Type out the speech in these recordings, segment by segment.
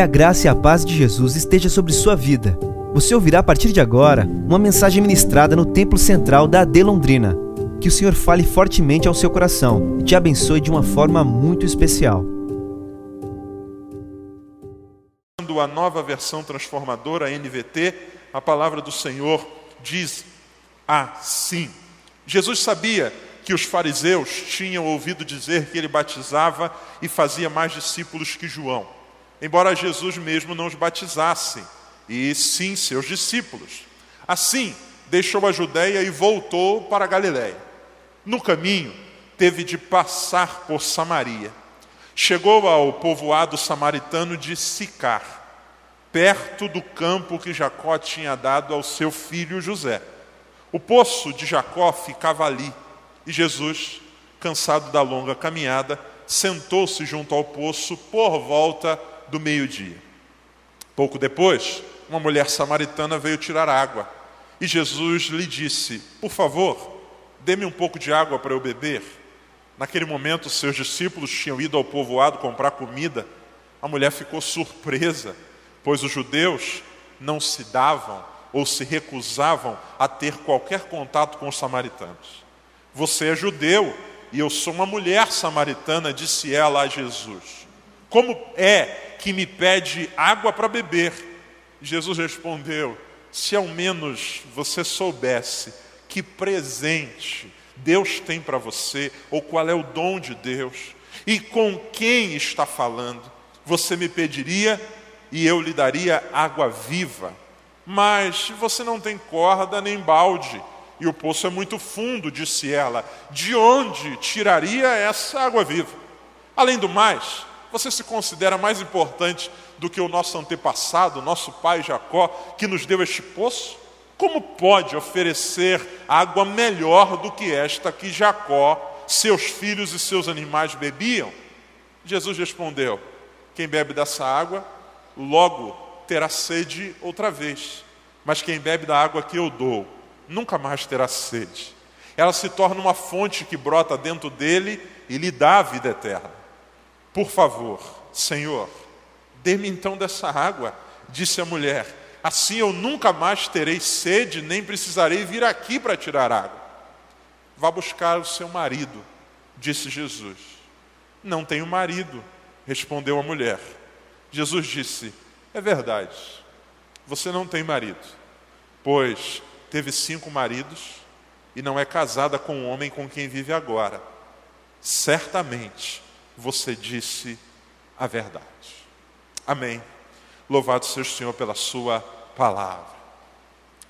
Que a graça e a paz de Jesus esteja sobre sua vida. Você ouvirá a partir de agora uma mensagem ministrada no Templo Central da AD Londrina. Que o Senhor fale fortemente ao seu coração e te abençoe de uma forma muito especial. A nova versão transformadora, a NVT, a palavra do Senhor diz assim. Jesus sabia que os fariseus tinham ouvido dizer que ele batizava e fazia mais discípulos que João, embora Jesus mesmo não os batizasse, e sim seus discípulos. Assim, deixou a Judéia e voltou para a Galiléia. No caminho, teve de passar por Samaria. Chegou ao povoado samaritano de Sicar, perto do campo que Jacó tinha dado ao seu filho José. O poço de Jacó ficava ali, e Jesus, cansado da longa caminhada, sentou-se junto ao poço por volta do meio-dia. Pouco depois, uma mulher samaritana veio tirar água, e Jesus lhe disse: Por favor, dê-me um pouco de água para eu beber. Naquele momento, seus discípulos tinham ido ao povoado comprar comida. A mulher ficou surpresa, pois os judeus não se davam ou se recusavam a ter qualquer contato com os samaritanos. Você é judeu e eu sou uma mulher samaritana, disse ela a Jesus. Como é que me pede água para beber? Jesus respondeu: Se ao menos você soubesse que presente Deus tem para você, ou qual é o dom de Deus, e com quem está falando, você me pediria e eu lhe daria água viva. Mas você não tem corda nem balde, e o poço é muito fundo, disse ela. De onde tiraria essa água viva? Além do mais, você se considera mais importante do que o nosso antepassado, nosso pai Jacó, que nos deu este poço? Como pode oferecer água melhor do que esta que Jacó, seus filhos e seus animais bebiam? Jesus respondeu: Quem bebe dessa água, logo terá sede outra vez. Mas quem bebe da água que eu dou, nunca mais terá sede. Ela se torna uma fonte que brota dentro dele e lhe dá a vida eterna. Por favor, Senhor, dê-me então dessa água, disse a mulher. Assim eu nunca mais terei sede, nem precisarei vir aqui para tirar água. Vá buscar o seu marido, disse Jesus. Não tenho marido, respondeu a mulher. Jesus disse: é verdade. Você não tem marido, pois teve cinco maridos e não é casada com o homem com quem vive agora. Certamente você disse a verdade. Amém. Louvado seja o Senhor pela Sua palavra.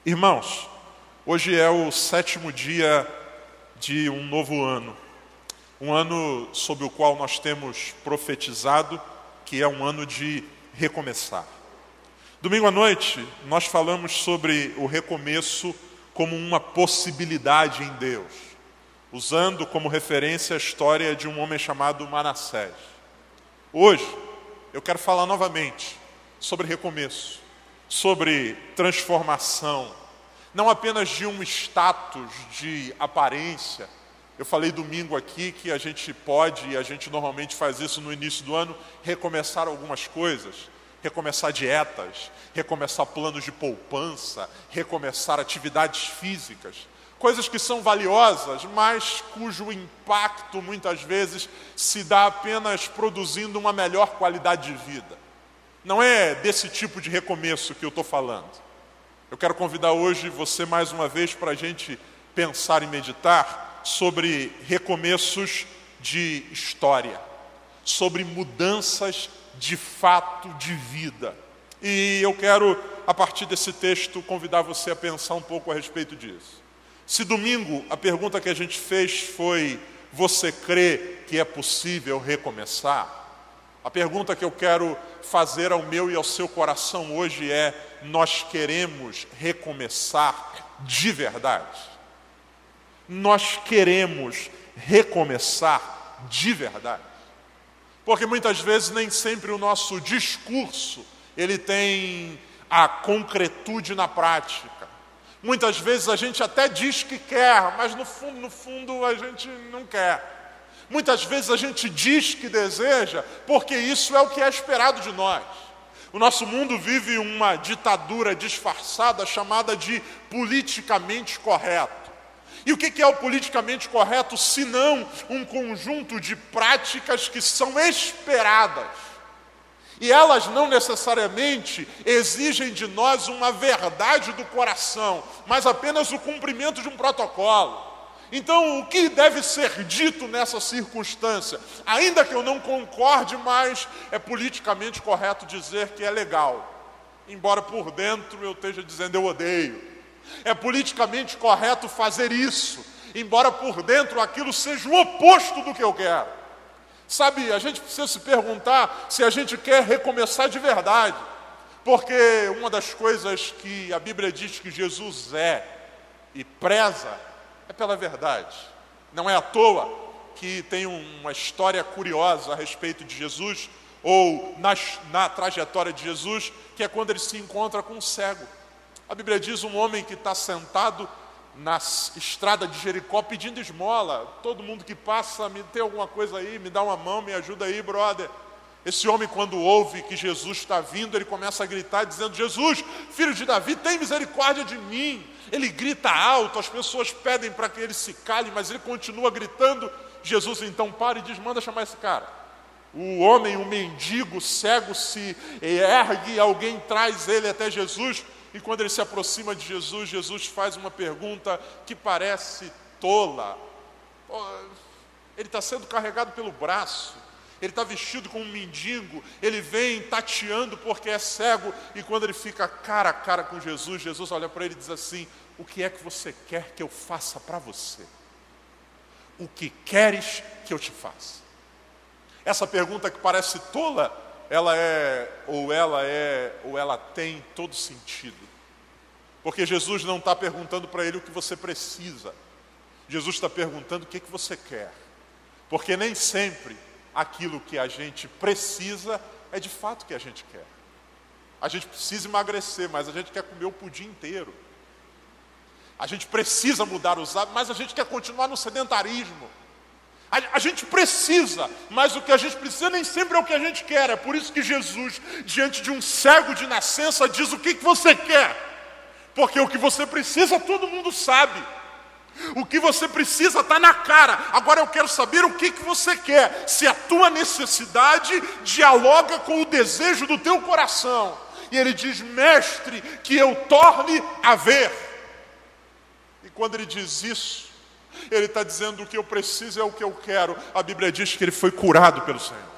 Irmãos, hoje é o sétimo dia de um novo ano, um ano sobre o qual nós temos profetizado que é um ano de recomeçar. Domingo à noite, nós falamos sobre o recomeço como uma possibilidade em Deus, usando como referência a história de um homem chamado Manassés. Hoje, eu quero falar novamente sobre recomeço, sobre transformação, não apenas de um status de aparência, eu falei domingo aqui que a gente pode, e a gente normalmente faz isso no início do ano, recomeçar algumas coisas. Recomeçar dietas, recomeçar planos de poupança, recomeçar atividades físicas. Coisas que são valiosas, mas cujo impacto muitas vezes se dá apenas produzindo uma melhor qualidade de vida. Não é desse tipo de recomeço que eu estou falando. Eu quero convidar hoje você mais uma vez para a gente pensar e meditar sobre recomeços de história, sobre mudanças de fato de vida. E eu quero, a partir desse texto, convidar você a pensar um pouco a respeito disso. Se domingo a pergunta que a gente fez foi: Você crê que é possível recomeçar? A pergunta que eu quero fazer ao meu e ao seu coração hoje é: Nós queremos recomeçar de verdade? nós queremos recomeçar de verdade. Porque muitas vezes nem sempre o nosso discurso ele tem a concretude na prática. Muitas vezes a gente até diz que quer, mas no fundo, no fundo a gente não quer. Muitas vezes a gente diz que deseja, porque isso é o que é esperado de nós. O nosso mundo vive uma ditadura disfarçada chamada de politicamente correto. E o que é o politicamente correto, se não um conjunto de práticas que são esperadas? E elas não necessariamente exigem de nós uma verdade do coração, mas apenas o cumprimento de um protocolo. Então, o que deve ser dito nessa circunstância? Ainda que eu não concorde mais, é politicamente correto dizer que é legal, embora por dentro eu esteja dizendo eu odeio. É politicamente correto fazer isso, embora por dentro aquilo seja o oposto do que eu quero. Sabe, a gente precisa se perguntar se a gente quer recomeçar de verdade, porque uma das coisas que a Bíblia diz que Jesus é e preza é pela verdade. Não é à toa que tem uma história curiosa a respeito de Jesus, ou na, na trajetória de Jesus, que é quando ele se encontra com um cego. A Bíblia diz um homem que está sentado na estrada de Jericó pedindo esmola. Todo mundo que passa, me tem alguma coisa aí, me dá uma mão, me ajuda aí, brother. Esse homem, quando ouve que Jesus está vindo, ele começa a gritar, dizendo: Jesus, filho de Davi, tem misericórdia de mim. Ele grita alto, as pessoas pedem para que ele se cale, mas ele continua gritando. Jesus então para e diz: manda chamar esse cara. O homem, o mendigo, cego, se ergue, alguém traz ele até Jesus, e quando ele se aproxima de Jesus, Jesus faz uma pergunta que parece tola. Ele está sendo carregado pelo braço ele está vestido como um mendigo, ele vem tateando porque é cego, e quando ele fica cara a cara com Jesus, Jesus olha para ele e diz assim: O que é que você quer que eu faça para você? O que queres que eu te faça? Essa pergunta que parece tola, ela é, ou ela é, ou ela tem todo sentido. Porque Jesus não está perguntando para ele o que você precisa, Jesus está perguntando o que, é que você quer. Porque nem sempre aquilo que a gente precisa é de fato o que a gente quer. A gente precisa emagrecer, mas a gente quer comer o pudim inteiro. A gente precisa mudar os hábitos, mas a gente quer continuar no sedentarismo. A, a, gente precisa, mas o que a gente precisa nem sempre é o que a gente quer. É por isso que Jesus, diante de um cego de nascença, diz o que, que você quer. Porque o que você precisa, todo mundo sabe. O que você precisa está na cara. Agora eu quero saber o que, que você quer. Se a tua necessidade dialoga com o desejo do teu coração. E ele diz, mestre, que eu torne a ver. E quando ele diz isso, ele está dizendo o que eu preciso é o que eu quero. A Bíblia diz que ele foi curado pelo Senhor.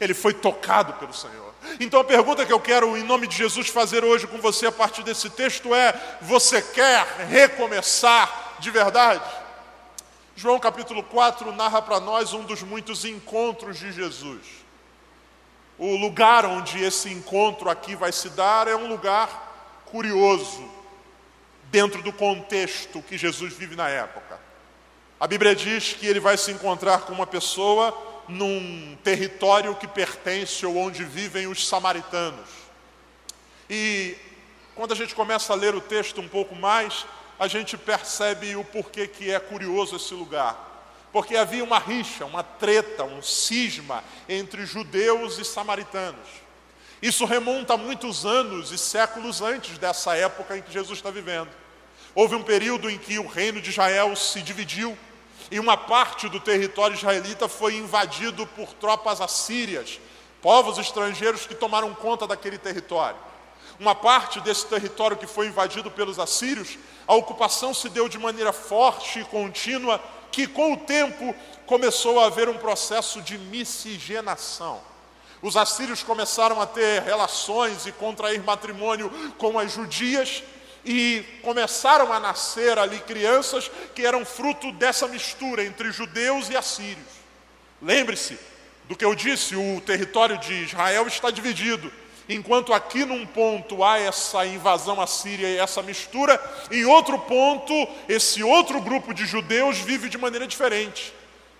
Ele foi tocado pelo Senhor. Então a pergunta que eu quero, em nome de Jesus, fazer hoje com você a partir desse texto é: você quer recomeçar de verdade? João capítulo 4 narra para nós um dos muitos encontros de Jesus. O lugar onde esse encontro aqui vai se dar é um lugar curioso, dentro do contexto que Jesus vive na época. A Bíblia diz que ele vai se encontrar com uma pessoa num território que pertence ou onde vivem os samaritanos. E quando a gente começa a ler o texto um pouco mais, a gente percebe o porquê que é curioso esse lugar. Porque havia uma rixa, uma treta, um cisma entre judeus e samaritanos. Isso remonta a muitos anos e séculos antes dessa época em que Jesus está vivendo. Houve um período em que o reino de Israel se dividiu e uma parte do território israelita foi invadido por tropas assírias, povos estrangeiros que tomaram conta daquele território. Uma parte desse território que foi invadido pelos assírios a ocupação se deu de maneira forte e contínua, que com o tempo começou a haver um processo de miscigenação. Os assírios começaram a ter relações e contrair matrimônio com as judias, e começaram a nascer ali crianças que eram fruto dessa mistura entre judeus e assírios. Lembre-se do que eu disse: o território de Israel está dividido. Enquanto aqui num ponto há essa invasão assíria e essa mistura, em outro ponto, esse outro grupo de judeus vive de maneira diferente.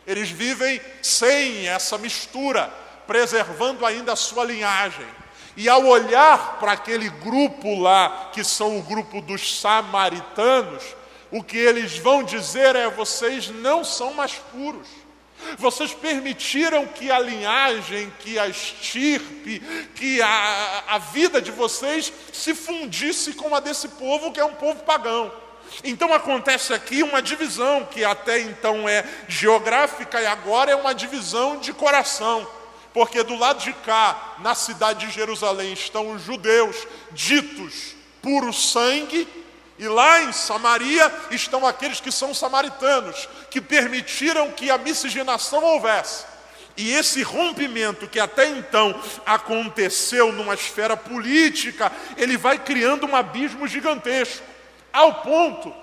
Eles vivem sem essa mistura, preservando ainda a sua linhagem. E ao olhar para aquele grupo lá, que são o grupo dos samaritanos, o que eles vão dizer é: vocês não são mais puros, Vocês permitiram que a linhagem, que a estirpe, que a, a vida de vocês se fundisse com a desse povo que é um povo pagão. Então acontece aqui uma divisão que até então é geográfica e agora é uma divisão de coração. Porque do lado de cá, na cidade de Jerusalém, estão os judeus ditos puro sangue, e lá em Samaria estão aqueles que são samaritanos, que permitiram que a miscigenação houvesse. E esse rompimento que até então aconteceu numa esfera política, ele vai criando um abismo gigantesco, ao ponto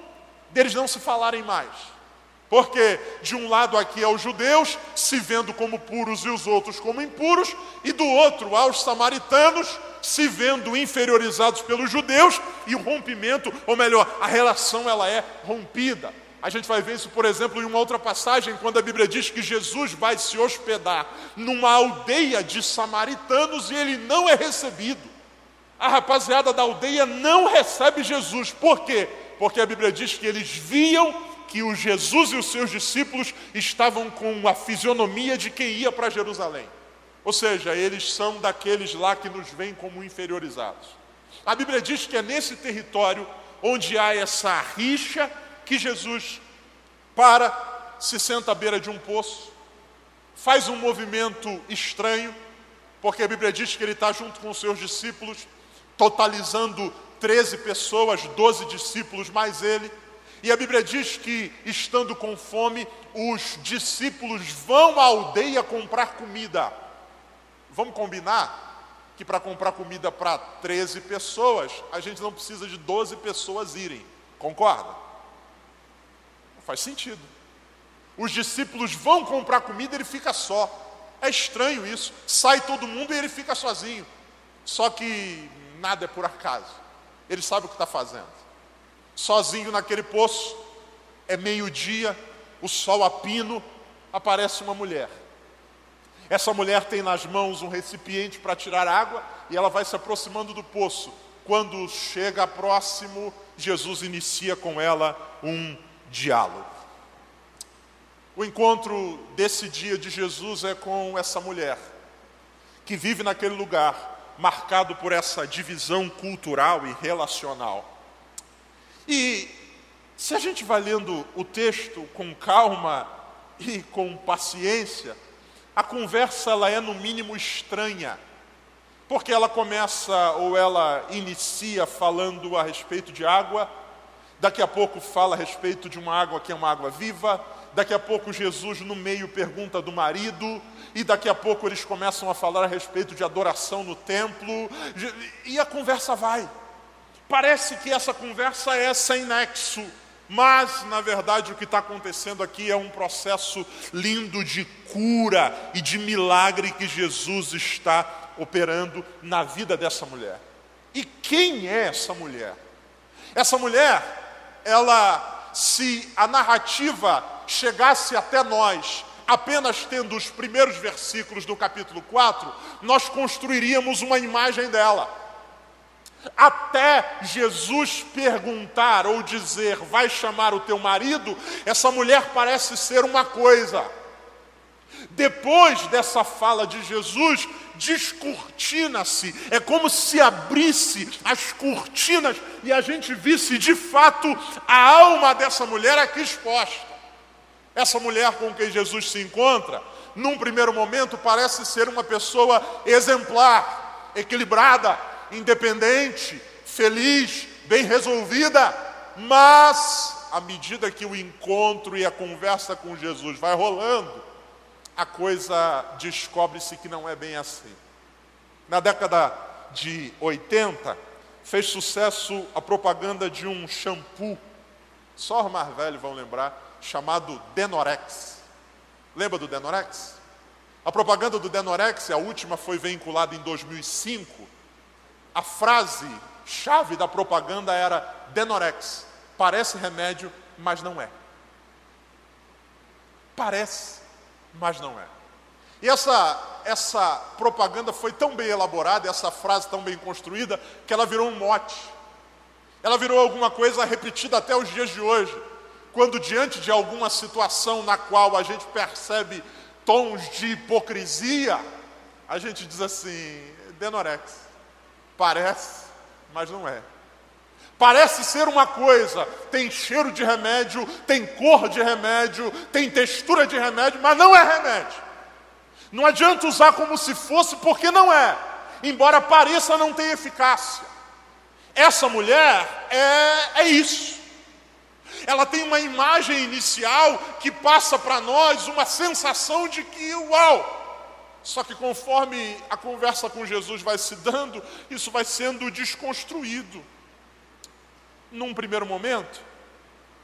deles não se falarem mais. Porque de um lado aqui aos judeus, se vendo como puros e os outros como impuros, e do outro aos samaritanos, se vendo inferiorizados pelos judeus, e o rompimento, ou melhor, a relação ela é rompida. A gente vai ver isso, por exemplo, em uma outra passagem, quando a Bíblia diz que Jesus vai se hospedar numa aldeia de samaritanos e ele não é recebido. A rapaziada da aldeia não recebe Jesus. Por quê? Porque a Bíblia diz que eles viam que o Jesus e os seus discípulos estavam com a fisionomia de quem ia para Jerusalém. Ou seja, eles são daqueles lá que nos veem como inferiorizados. A Bíblia diz que é nesse território onde há essa rixa que Jesus para, se senta à beira de um poço, faz um movimento estranho, porque a Bíblia diz que ele está junto com os seus discípulos, totalizando 13 pessoas, 12 discípulos mais ele. E a Bíblia diz que, estando com fome, os discípulos vão à aldeia comprar comida. Vamos combinar que para comprar comida para 13 pessoas, a gente não precisa de 12 pessoas irem. Concorda? Faz sentido. Os discípulos vão comprar comida e ele fica só. É estranho isso. Sai todo mundo e ele fica sozinho. Só que nada é por acaso. Ele sabe o que está fazendo sozinho naquele poço, é meio-dia, o sol a pino, aparece uma mulher. Essa mulher tem nas mãos um recipiente para tirar água e ela vai se aproximando do poço. Quando chega próximo, Jesus inicia com ela um diálogo. O encontro desse dia de Jesus é com essa mulher, que vive naquele lugar, marcado por essa divisão cultural e relacional. E se a gente vai lendo o texto com calma e com paciência, a conversa ela é no mínimo estranha, porque ela começa ou ela inicia falando a respeito de água, daqui a pouco fala a respeito de uma água que é uma água viva, daqui a pouco Jesus no meio pergunta do marido, e daqui a pouco eles começam a falar a respeito de adoração no templo, e a conversa vai. Parece que essa conversa é sem nexo, mas na verdade o que está acontecendo aqui é um processo lindo de cura e de milagre que Jesus está operando na vida dessa mulher. E quem é essa mulher? Essa mulher, ela, se a narrativa chegasse até nós apenas tendo os primeiros versículos do capítulo 4, nós construiríamos uma imagem dela. Até Jesus perguntar ou dizer, vai chamar o teu marido, essa mulher parece ser uma coisa. Depois dessa fala de Jesus, descortina-se, é como se abrisse as cortinas e a gente visse de fato a alma dessa mulher aqui exposta. Essa mulher com quem Jesus se encontra, num primeiro momento, parece ser uma pessoa exemplar, equilibrada, independente, feliz, bem resolvida, mas à medida que o encontro e a conversa com Jesus vai rolando, a coisa descobre-se que não é bem assim. Na década de 80, fez sucesso a propaganda de um shampoo, só os mais velhos vão lembrar, chamado Denorex. Lembra do Denorex? A propaganda do Denorex, a última foi veiculada em 2005, a frase chave da propaganda era Denorex. Parece remédio, mas não é. Parece, mas não é. E essa, essa propaganda foi tão bem elaborada, essa frase tão bem construída, que ela virou um mote. Ela virou alguma coisa repetida até os dias de hoje. quando diante de alguma situação na qual a gente percebe tons de hipocrisia, a gente diz assim: Denorex, parece, mas não é. Parece ser uma coisa, tem cheiro de remédio, tem cor de remédio, tem textura de remédio, mas não é remédio. Não adianta usar como se fosse, porque não é. Embora pareça não ter eficácia. Essa mulher é, é isso. Ela tem uma imagem inicial que passa para nós uma sensação de que, uau! Só que conforme a conversa com Jesus vai se dando, isso vai sendo desconstruído num primeiro momento,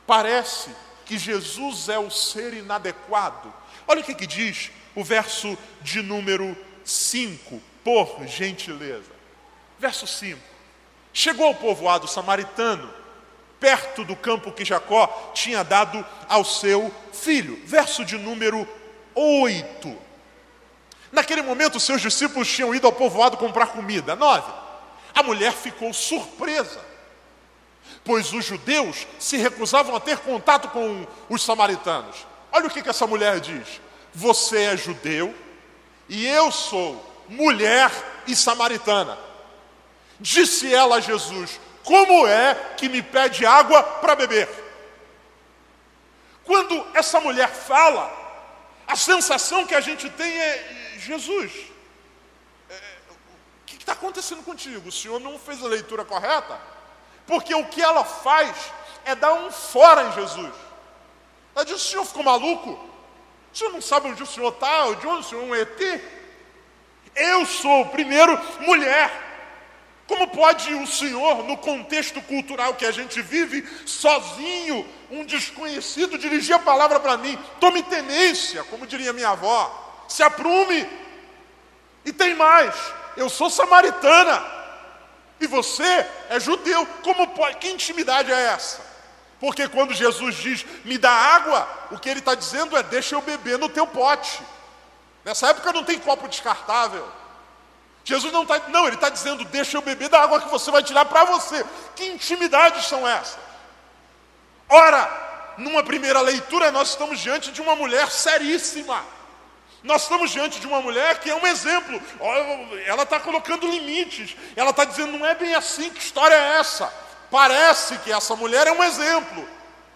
parece que Jesus é o ser inadequado. Olha o que, que diz o verso de número 5, por gentileza. Verso 5. Chegou ao povoado samaritano, perto do campo que Jacó tinha dado ao seu filho. Verso de número 8. Naquele momento, seus discípulos tinham ido ao povoado comprar comida. 9. A mulher ficou surpresa pois os judeus se recusavam a ter contato com os samaritanos. Olha o que, que essa mulher diz: Você é judeu e eu sou mulher e samaritana. Disse ela a Jesus: Como é que me pede água para beber? Quando essa mulher fala, a sensação que a gente tem é: Jesus, é, o que está acontecendo contigo? O senhor não fez a leitura correta? Porque o que ela faz é dar um fora em Jesus. Ela diz: o senhor ficou maluco? O senhor não sabe onde o senhor está? De onde o senhor é um ET? Eu sou, primeiro, mulher. Como pode o senhor, no contexto cultural que a gente vive, sozinho, um desconhecido, dirigir a palavra para mim? Tome tenência, como diria minha avó. Se aprume. E tem mais, eu sou samaritana. E você é judeu. Como pode? Que intimidade é essa? Porque quando Jesus diz, me dá água, o que ele está dizendo é, deixa eu beber no teu pote. Nessa época não tem copo descartável. Jesus não está, não, ele está dizendo, deixa eu beber da água que você vai tirar para você. Que intimidades são essas? Ora, numa primeira leitura, nós estamos diante de uma mulher seríssima. Nós estamos diante de uma mulher que é um exemplo. Ela está colocando limites. Ela está dizendo: não é bem assim, que história é essa? Parece que essa mulher é um exemplo.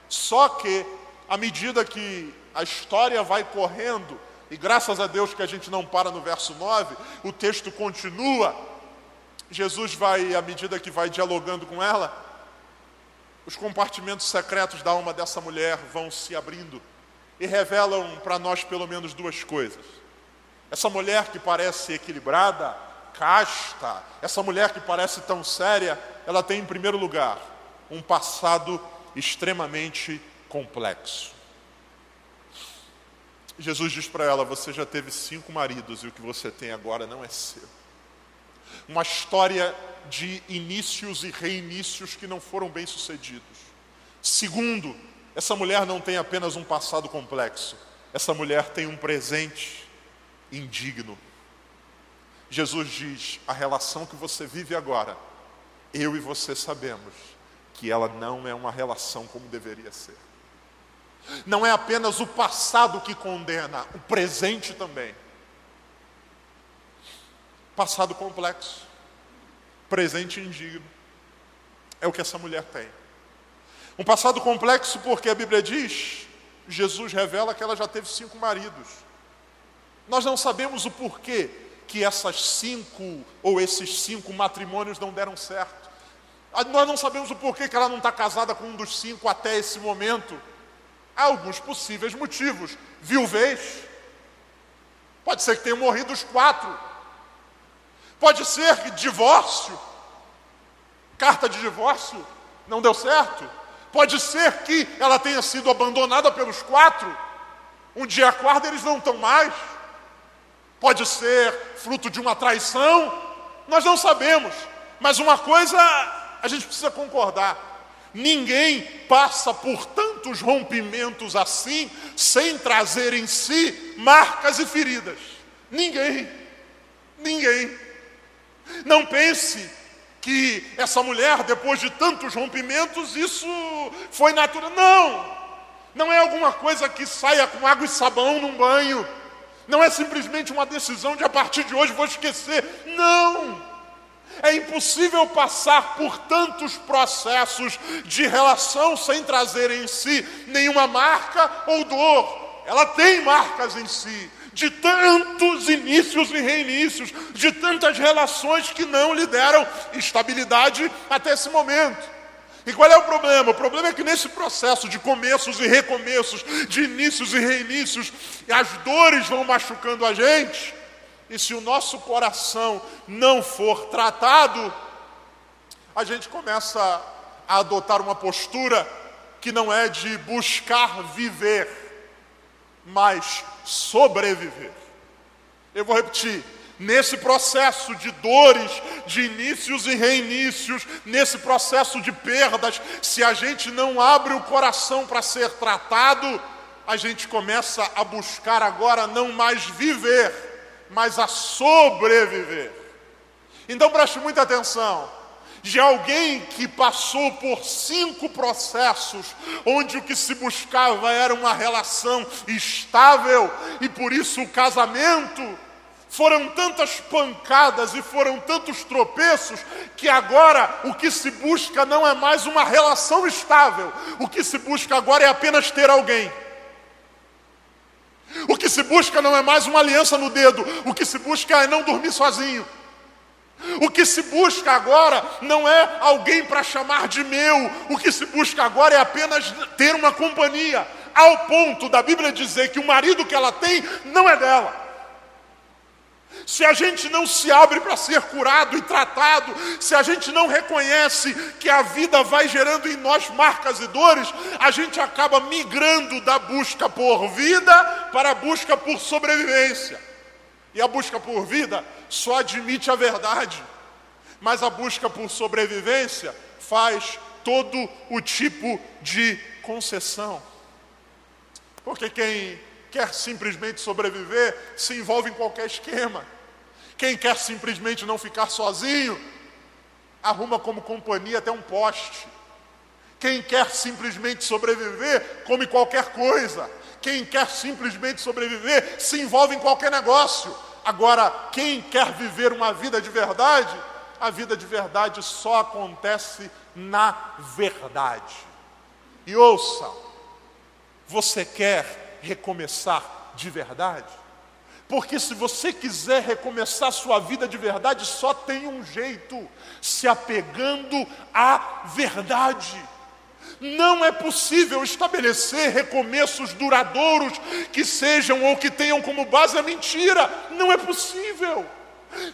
Só que, à medida que a história vai correndo, e graças a Deus que a gente não para no verso 9, o texto continua. Jesus vai, à medida que vai dialogando com ela, os compartimentos secretos da alma dessa mulher vão se abrindo e revelam para nós pelo menos duas coisas. Essa mulher que parece equilibrada, casta, essa mulher que parece tão séria, ela tem em primeiro lugar um passado extremamente complexo. Jesus diz para ela: Você já teve cinco maridos e o que você tem agora não é seu. Uma história de inícios e reinícios que não foram bem sucedidos. Segundo, essa mulher não tem apenas um passado complexo, essa mulher tem um presente indigno. Jesus diz: a relação que você vive agora, eu e você sabemos que ela não é uma relação como deveria ser. Não é apenas o passado que condena, o presente também. Passado complexo, presente indigno. É o que essa mulher tem. Um passado complexo porque a Bíblia diz, Jesus revela que ela já teve cinco maridos. Nós não sabemos o porquê que essas cinco ou esses cinco matrimônios não deram certo. Ah, nós não sabemos o porquê que ela não está casada com um dos cinco até esse momento. Há alguns possíveis motivos. Viuvez. Pode ser que tenham morrido os quatro. Pode ser que divórcio. Carta de divórcio não deu certo. Pode ser que ela tenha sido abandonada pelos quatro. Um dia acorda, eles não estão mais. Pode ser fruto de uma traição. Nós não sabemos. Mas uma coisa a gente precisa concordar: ninguém passa por tantos rompimentos assim sem trazer em si marcas e feridas. Ninguém. Ninguém. Não pense que essa mulher, depois de tantos rompimentos, isso foi natural. Não! Não é alguma coisa que saia com água e sabão num banho. Não é simplesmente uma decisão de a partir de hoje vou esquecer. Não! É impossível passar por tantos processos de relação sem trazer em si nenhuma marca ou dor. Ela tem marcas em si, de tantos inícios e reinícios, de tantas relações que não lhe deram estabilidade até esse momento. E qual é o problema? O problema é que nesse processo de começos e recomeços, de inícios e reinícios, as dores vão machucando a gente, e se o nosso coração não for tratado, a gente começa a adotar uma postura que não é de buscar viver, mas sobreviver. Eu vou repetir: nesse processo de dores, de inícios e reinícios, nesse processo de perdas, se a gente não abre o coração para ser tratado, a gente começa a buscar agora não mais viver, mas a sobreviver. Então preste muita atenção. De alguém que passou por cinco processos, onde o que se buscava era uma relação estável, e por isso o casamento, foram tantas pancadas e foram tantos tropeços que agora o que se busca não é mais uma relação estável, o que se busca agora é apenas ter alguém. O que se busca não é mais uma aliança no dedo, o que se busca é não dormir sozinho. O que se busca agora não é alguém para chamar de meu, o que se busca agora é apenas ter uma companhia, ao ponto da Bíblia dizer que o marido que ela tem não é dela. Se a gente não se abre para ser curado e tratado, se a gente não reconhece que a vida vai gerando em nós marcas e dores, a gente acaba migrando da busca por vida para a busca por sobrevivência. E a busca por vida só admite a verdade, mas a busca por sobrevivência faz todo o tipo de concessão. Porque quem quer simplesmente sobreviver se envolve em qualquer esquema. Quem quer simplesmente não ficar sozinho, arruma como companhia até um poste. Quem quer simplesmente sobreviver, come qualquer coisa. Quem quer simplesmente sobreviver, se envolve em qualquer negócio. Agora, quem quer viver uma vida de verdade, a vida de verdade só acontece na verdade. E ouça, você quer recomeçar de verdade? Porque se você quiser recomeçar sua vida de verdade, só tem um jeito: se apegando à verdade. Não é possível estabelecer recomeços duradouros que sejam ou que tenham como base a mentira. Não é possível.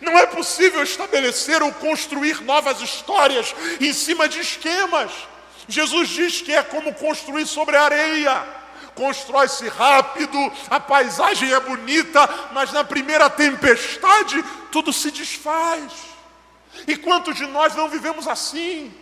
Não é possível estabelecer ou construir novas histórias em cima de esquemas. Jesus diz que é como construir sobre areia constrói-se rápido, a paisagem é bonita, mas na primeira tempestade tudo se desfaz. E quantos de nós não vivemos assim?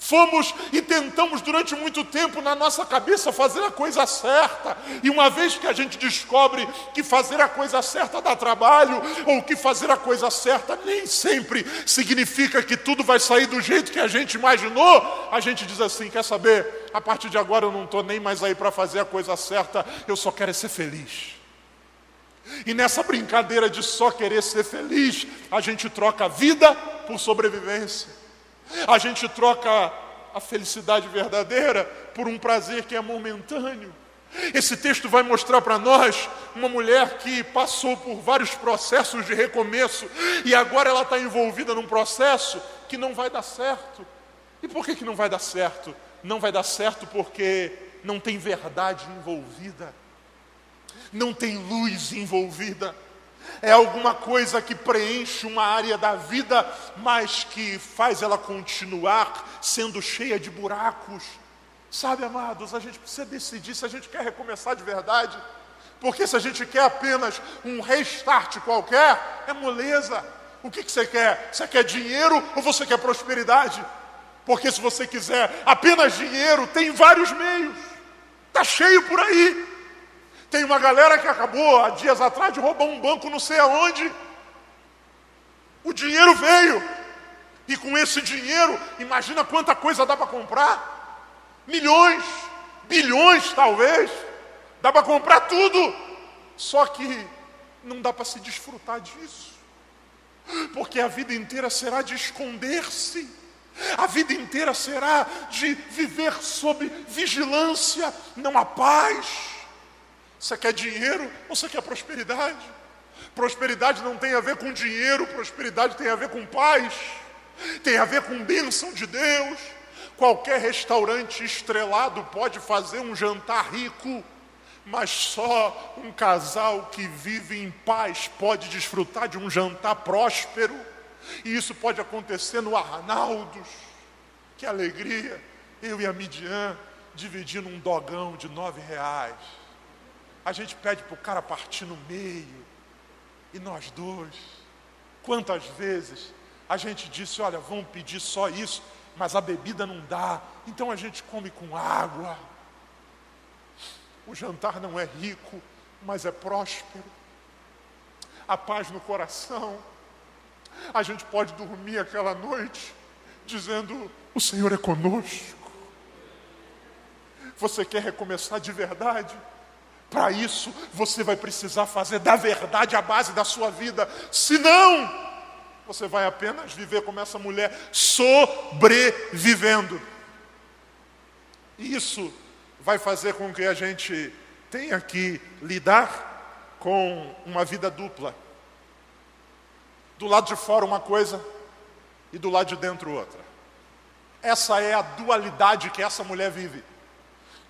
Fomos e tentamos durante muito tempo na nossa cabeça fazer a coisa certa, e uma vez que a gente descobre que fazer a coisa certa dá trabalho, ou que fazer a coisa certa nem sempre significa que tudo vai sair do jeito que a gente imaginou, a gente diz assim: quer saber? A partir de agora eu não estou nem mais aí para fazer a coisa certa, eu só quero é ser feliz. E nessa brincadeira de só querer ser feliz, a gente troca a vida por sobrevivência. A gente troca a felicidade verdadeira por um prazer que é momentâneo. Esse texto vai mostrar para nós uma mulher que passou por vários processos de recomeço e agora ela está envolvida num processo que não vai dar certo. E por que, que não vai dar certo? Não vai dar certo porque não tem verdade envolvida, não tem luz envolvida é alguma coisa que preenche uma área da vida, mas que faz ela continuar sendo cheia de buracos. Sabe, amados, a gente precisa decidir se a gente quer recomeçar de verdade. Porque se a gente quer apenas um restart qualquer, é moleza. O que, que você quer? Você quer dinheiro ou você quer prosperidade? Porque se você quiser apenas dinheiro, tem vários meios. Está cheio por aí. Tem uma galera que acabou há dias atrás de roubar um banco não sei aonde. O dinheiro veio. E com esse dinheiro, imagina quanta coisa dá para comprar. Milhões, bilhões talvez, dá para comprar tudo, só que não dá para se desfrutar disso, porque a vida inteira será de esconder-se. A vida inteira será de viver sob vigilância, não há paz. Você quer dinheiro ou você quer prosperidade? Prosperidade não tem a ver com dinheiro, prosperidade tem a ver com paz, tem a ver com bênção de Deus. Qualquer restaurante estrelado pode fazer um jantar rico, mas só um casal que vive em paz pode desfrutar de um jantar próspero. E isso pode acontecer no Arnaldos. Que alegria! Eu e a Midian dividindo um dogão de nove reais. A gente pede para o cara partir no meio. E nós dois. Quantas vezes a gente disse, olha, vamos pedir só isso, mas a bebida não dá. Então a gente come com água. O jantar não é rico, mas é próspero. A paz no coração a gente pode dormir aquela noite dizendo: O Senhor é conosco. Você quer recomeçar de verdade? Para isso, você vai precisar fazer da verdade a base da sua vida. Senão, você vai apenas viver como essa mulher, sobrevivendo. Isso vai fazer com que a gente tenha que lidar com uma vida dupla. Do lado de fora uma coisa e do lado de dentro outra. Essa é a dualidade que essa mulher vive.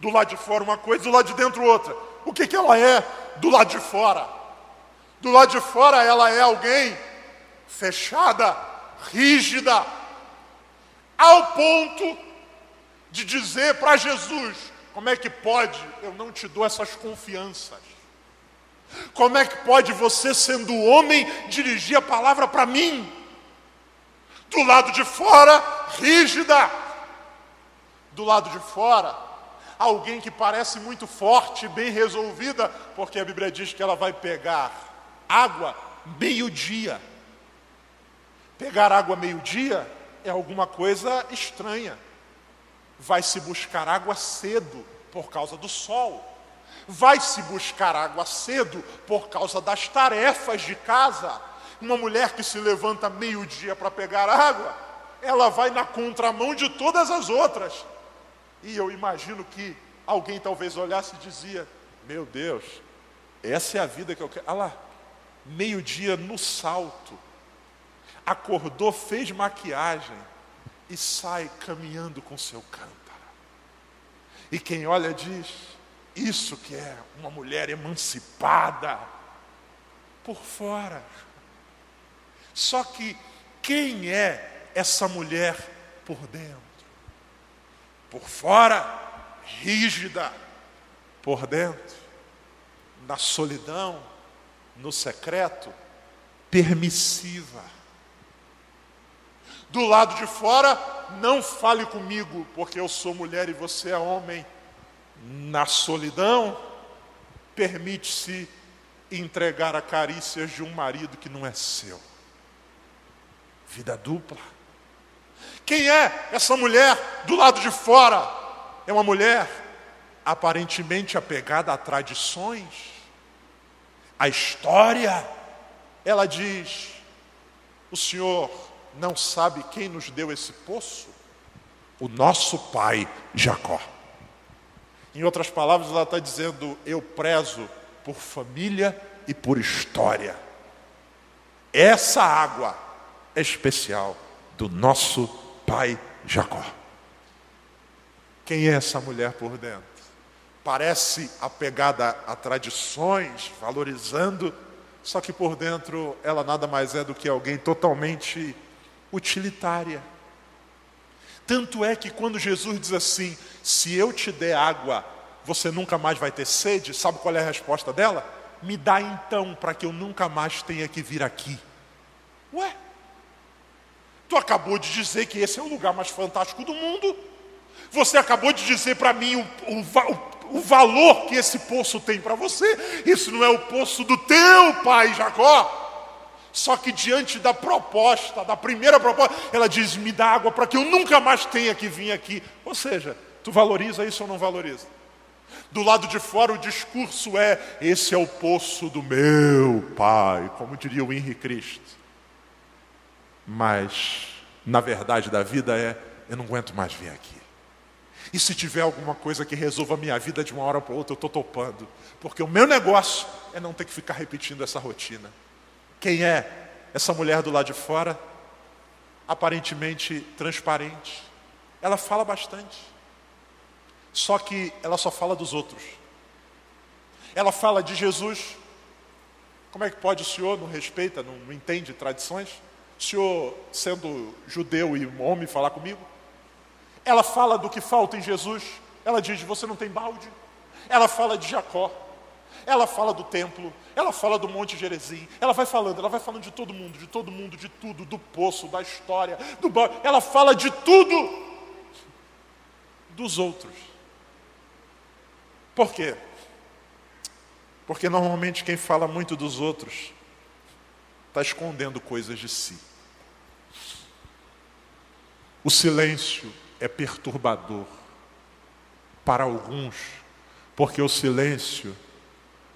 Do lado de fora uma coisa, do lado de dentro outra. O que, que ela é do lado de fora? Do lado de fora ela é alguém fechada, rígida, ao ponto de dizer para Jesus: como é que pode? Eu não te dou essas confianças. Como é que pode você, sendo homem, dirigir a palavra para mim? Do lado de fora, rígida. Do lado de fora, alguém que parece muito forte, bem resolvida, porque a Bíblia diz que ela vai pegar água meio-dia. Pegar água meio-dia é alguma coisa estranha. Vai se buscar água cedo por causa do sol vai se buscar água cedo por causa das tarefas de casa. Uma mulher que se levanta meio-dia para pegar água, ela vai na contramão de todas as outras. E eu imagino que alguém talvez olhasse e dizia: Meu Deus, essa é a vida que eu quero. Olha lá, meio-dia no salto, acordou, fez maquiagem e sai caminhando com seu cântaro. E quem olha diz: isso que é uma mulher emancipada por fora. Só que quem é essa mulher por dentro? Por fora, rígida, por dentro, na solidão, no secreto, permissiva. Do lado de fora, não fale comigo, porque eu sou mulher e você é homem na solidão, permite-se entregar a carícias de um marido que não é seu. Vida dupla. Quem é essa mulher do lado de fora? É uma mulher aparentemente apegada a tradições, a história. Ela diz: O Senhor não sabe quem nos deu esse poço? O nosso pai Jacó. Em outras palavras, ela está dizendo: eu prezo por família e por história. Essa água é especial do nosso pai Jacó. Quem é essa mulher por dentro? Parece apegada a tradições, valorizando, só que por dentro ela nada mais é do que alguém totalmente utilitária tanto é que quando Jesus diz assim: Se eu te der água, você nunca mais vai ter sede, sabe qual é a resposta dela? Me dá então, para que eu nunca mais tenha que vir aqui. Ué, tu acabou de dizer que esse é o lugar mais fantástico do mundo. Você acabou de dizer para mim o, o, o valor que esse poço tem para você. Isso não é o poço do teu pai Jacó. Só que diante da proposta, da primeira proposta, ela diz: me dá água para que eu nunca mais tenha que vir aqui. Ou seja, tu valoriza isso ou não valoriza? Do lado de fora o discurso é: esse é o poço do meu pai, como diria o Henri Cristo. Mas, na verdade da vida é: eu não aguento mais vir aqui. E se tiver alguma coisa que resolva a minha vida de uma hora para outra, eu estou topando. Porque o meu negócio é não ter que ficar repetindo essa rotina. Quem é essa mulher do lado de fora? Aparentemente transparente. Ela fala bastante. Só que ela só fala dos outros. Ela fala de Jesus. Como é que pode o senhor não respeita, não, entende tradições? O senhor, sendo judeu e homem, falar comigo? Ela fala do que falta em Jesus. Ela diz: Você não tem balde. Ela fala de Jacó. Ela fala do templo. Ela fala do Monte Gerezim. Ela vai falando, ela vai falando de todo mundo, de todo mundo, de tudo, do poço, da história, do balde. Ela fala de tudo dos outros. Por quê? Porque normalmente quem fala muito dos outros está escondendo coisas de si. O silêncio é perturbador para alguns, porque o silêncio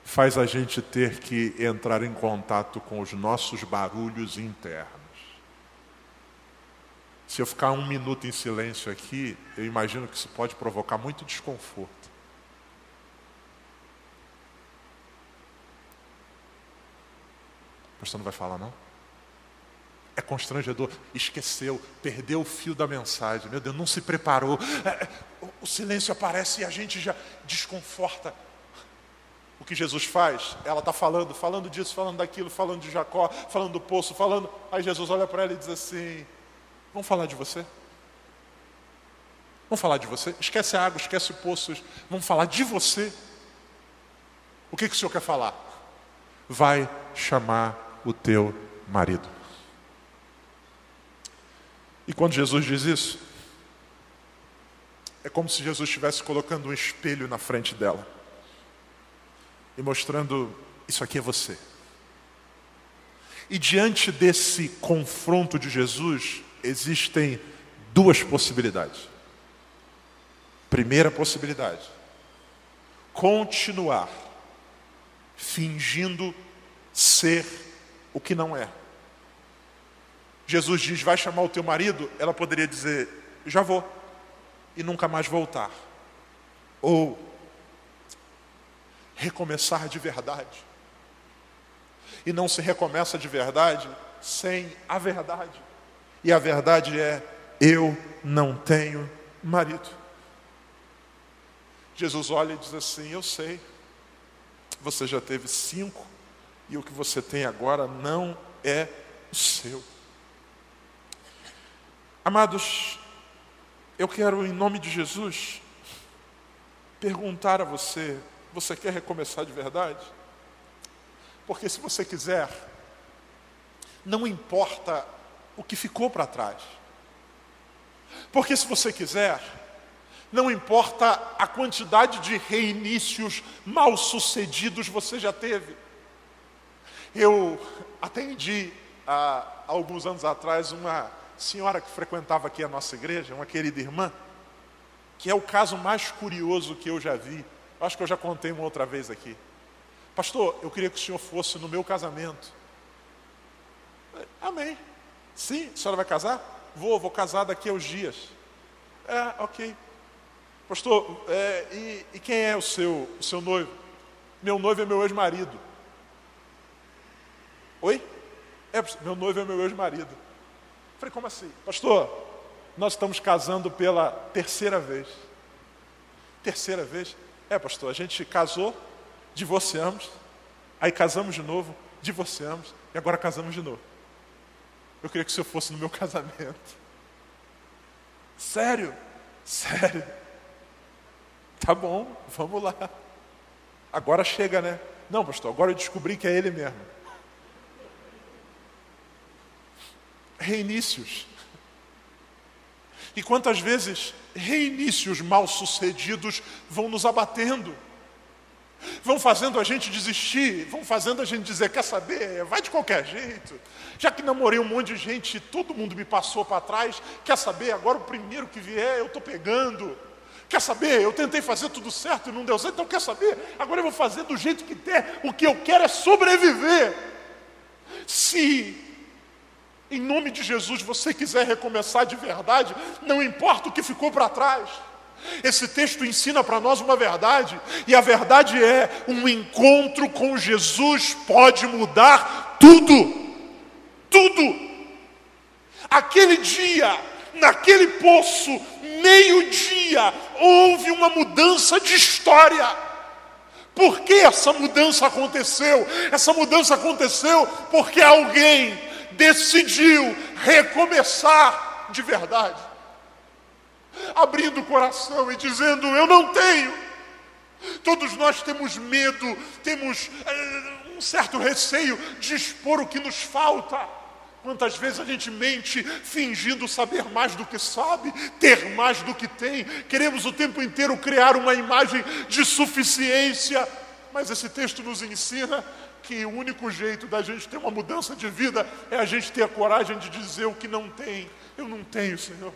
faz a gente ter que entrar em contato com os nossos barulhos internos. Se eu ficar um minuto em silêncio aqui, eu imagino que isso pode provocar muito desconforto. O pastor não vai falar, não? É constrangedor. Esqueceu, perdeu o fio da mensagem. Meu Deus, não se preparou. É, é o silêncio aparece e a gente já desconforta. O que Jesus faz? Ela está falando, falando disso, falando daquilo, falando de Jacó, falando do poço, falando. Aí Jesus olha para ela e diz assim: Vamos falar de você? Vamos falar de você? Esquece a água, esquece o poço. Vamos falar de você. O que, que o Senhor quer falar? Vai chamar o teu marido. E quando Jesus diz isso, é como se Jesus estivesse colocando um espelho na frente dela e mostrando: Isso aqui é você. E diante desse confronto de Jesus, existem duas possibilidades. Primeira possibilidade: continuar fingindo ser o que não é. Jesus diz: Vai chamar o teu marido. Ela poderia dizer: Já vou, e nunca mais voltar. Ou recomeçar de verdade. E não se recomeça de verdade sem a verdade. E a verdade é: eu não tenho marido. Jesus olha e diz assim: Eu sei, você já teve cinco, e o que você tem agora não é o seu. Amados, eu quero, em nome de Jesus, perguntar a você: você quer recomeçar de verdade? Porque se você quiser, não importa o que ficou para trás. Porque se você quiser, não importa a quantidade de reinícios mal sucedidos você já teve. Eu atendi há alguns anos atrás uma senhora que frequentava aqui a nossa igreja, uma querida irmã, que é o caso mais curioso que eu já vi. Acho que eu já contei uma outra vez aqui. Pastor, eu queria que o senhor fosse no meu casamento. Amém. Sim, a senhora vai casar? Vou, vou casar daqui a uns dias. É, ok. Pastor, é, e, e, quem é o seu, o seu noivo? Meu noivo é meu ex-marido. Oi? É, meu noivo é meu ex-marido. Falei, como assim? Pastor, nós estamos casando pela terceira vez. Terceira vez? É, pastor, a gente casou, divorciamos, aí casamos de novo, divorciamos e agora casamos de novo. Eu queria que o senhor fosse no meu casamento. Sério? Sério? Tá bom, vamos lá. Agora chega, né? Não, pastor, agora eu descobri que é ele mesmo. Reinícios. E quantas vezes reinícios mal sucedidos vão nos abatendo vão fazendo a gente desistir, vão fazendo a gente dizer: quer saber, vai de qualquer jeito. Já que namorei um monte de gente, todo mundo me passou para trás, quer saber, agora o primeiro que vier eu estou pegando. Quer saber? Eu tentei fazer tudo certo e não deu certo, então quer saber? Agora eu vou fazer do jeito que der. O que eu quero é sobreviver. Se em nome de Jesus você quiser recomeçar de verdade, não importa o que ficou para trás. Esse texto ensina para nós uma verdade, e a verdade é: um encontro com Jesus pode mudar tudo. Tudo. Aquele dia, naquele poço, meio-dia, houve uma mudança de história. Por que essa mudança aconteceu? Essa mudança aconteceu porque alguém decidiu recomeçar de verdade, abrindo o coração e dizendo: Eu não tenho. Todos nós temos medo, temos é, um certo receio de expor o que nos falta. Quantas vezes a gente mente fingindo saber mais do que sabe, ter mais do que tem, queremos o tempo inteiro criar uma imagem de suficiência, mas esse texto nos ensina que o único jeito da gente ter uma mudança de vida é a gente ter a coragem de dizer o que não tem. Eu não tenho, Senhor.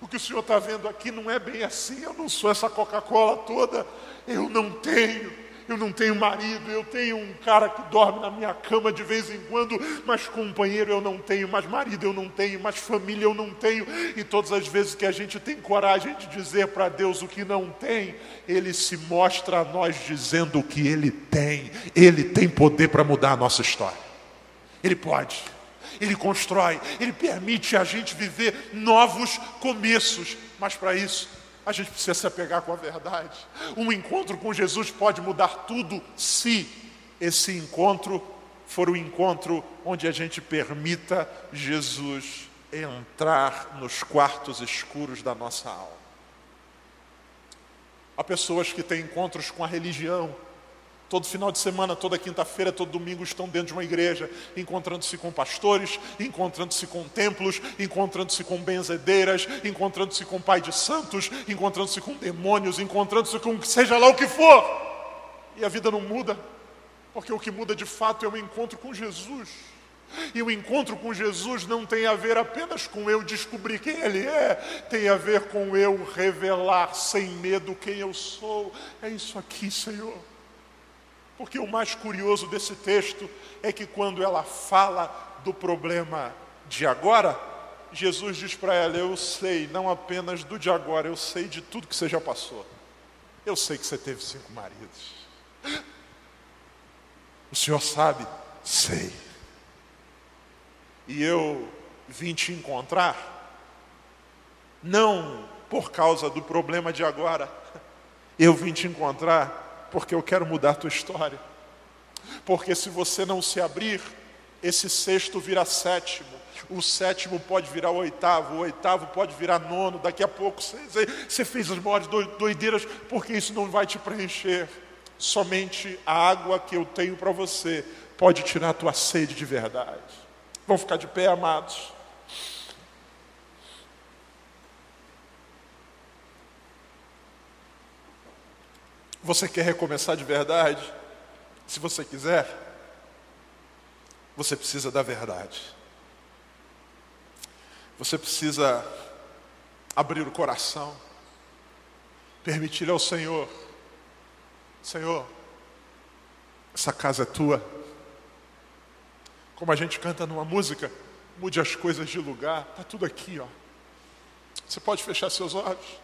O que o Senhor está vendo aqui não é bem assim. Eu não sou essa Coca-Cola toda. Eu não tenho eu não tenho marido, eu tenho um cara que dorme na minha cama de vez em quando, mas companheiro eu não tenho, mas marido eu não tenho, mas família eu não tenho. E todas as vezes que a gente tem coragem de dizer para Deus o que não tem, Ele se mostra a nós dizendo o que Ele tem. Ele tem poder para mudar a nossa história. Ele pode. Ele constrói, Ele permite a gente viver novos começos, mas para isso a gente precisa se apegar com a verdade. Um encontro com Jesus pode mudar tudo se esse encontro for o encontro onde a gente permita Jesus entrar nos quartos escuros da nossa alma. Há pessoas que têm encontros com a religião, Todo final de semana, toda quinta-feira, todo domingo estão dentro de uma igreja, encontrando-se com pastores, encontrando-se com templos, encontrando-se com benzedeiras, encontrando-se com pai de santos, encontrando-se com demônios, encontrando-se com seja lá o que for. E a vida não muda, porque o que muda de fato é o encontro com Jesus. E o encontro com Jesus não tem a ver apenas com eu descobrir quem Ele é, tem a ver com eu revelar sem medo quem eu sou. É isso aqui, Senhor. Porque o mais curioso desse texto é que quando ela fala do problema de agora, Jesus diz para ela: Eu sei, não apenas do de agora, eu sei de tudo que você já passou. Eu sei que você teve cinco maridos. O senhor sabe? Sei. E eu vim te encontrar, não por causa do problema de agora, eu vim te encontrar porque eu quero mudar a tua história. Porque se você não se abrir, esse sexto vira sétimo, o sétimo pode virar o oitavo, o oitavo pode virar nono, daqui a pouco você, você fez as maiores doideiras, porque isso não vai te preencher. Somente a água que eu tenho para você pode tirar a tua sede de verdade. Vamos ficar de pé, amados. Você quer recomeçar de verdade? Se você quiser, você precisa da verdade. Você precisa abrir o coração, permitir ao Senhor: Senhor, essa casa é tua. Como a gente canta numa música, mude as coisas de lugar, está tudo aqui, ó. Você pode fechar seus olhos.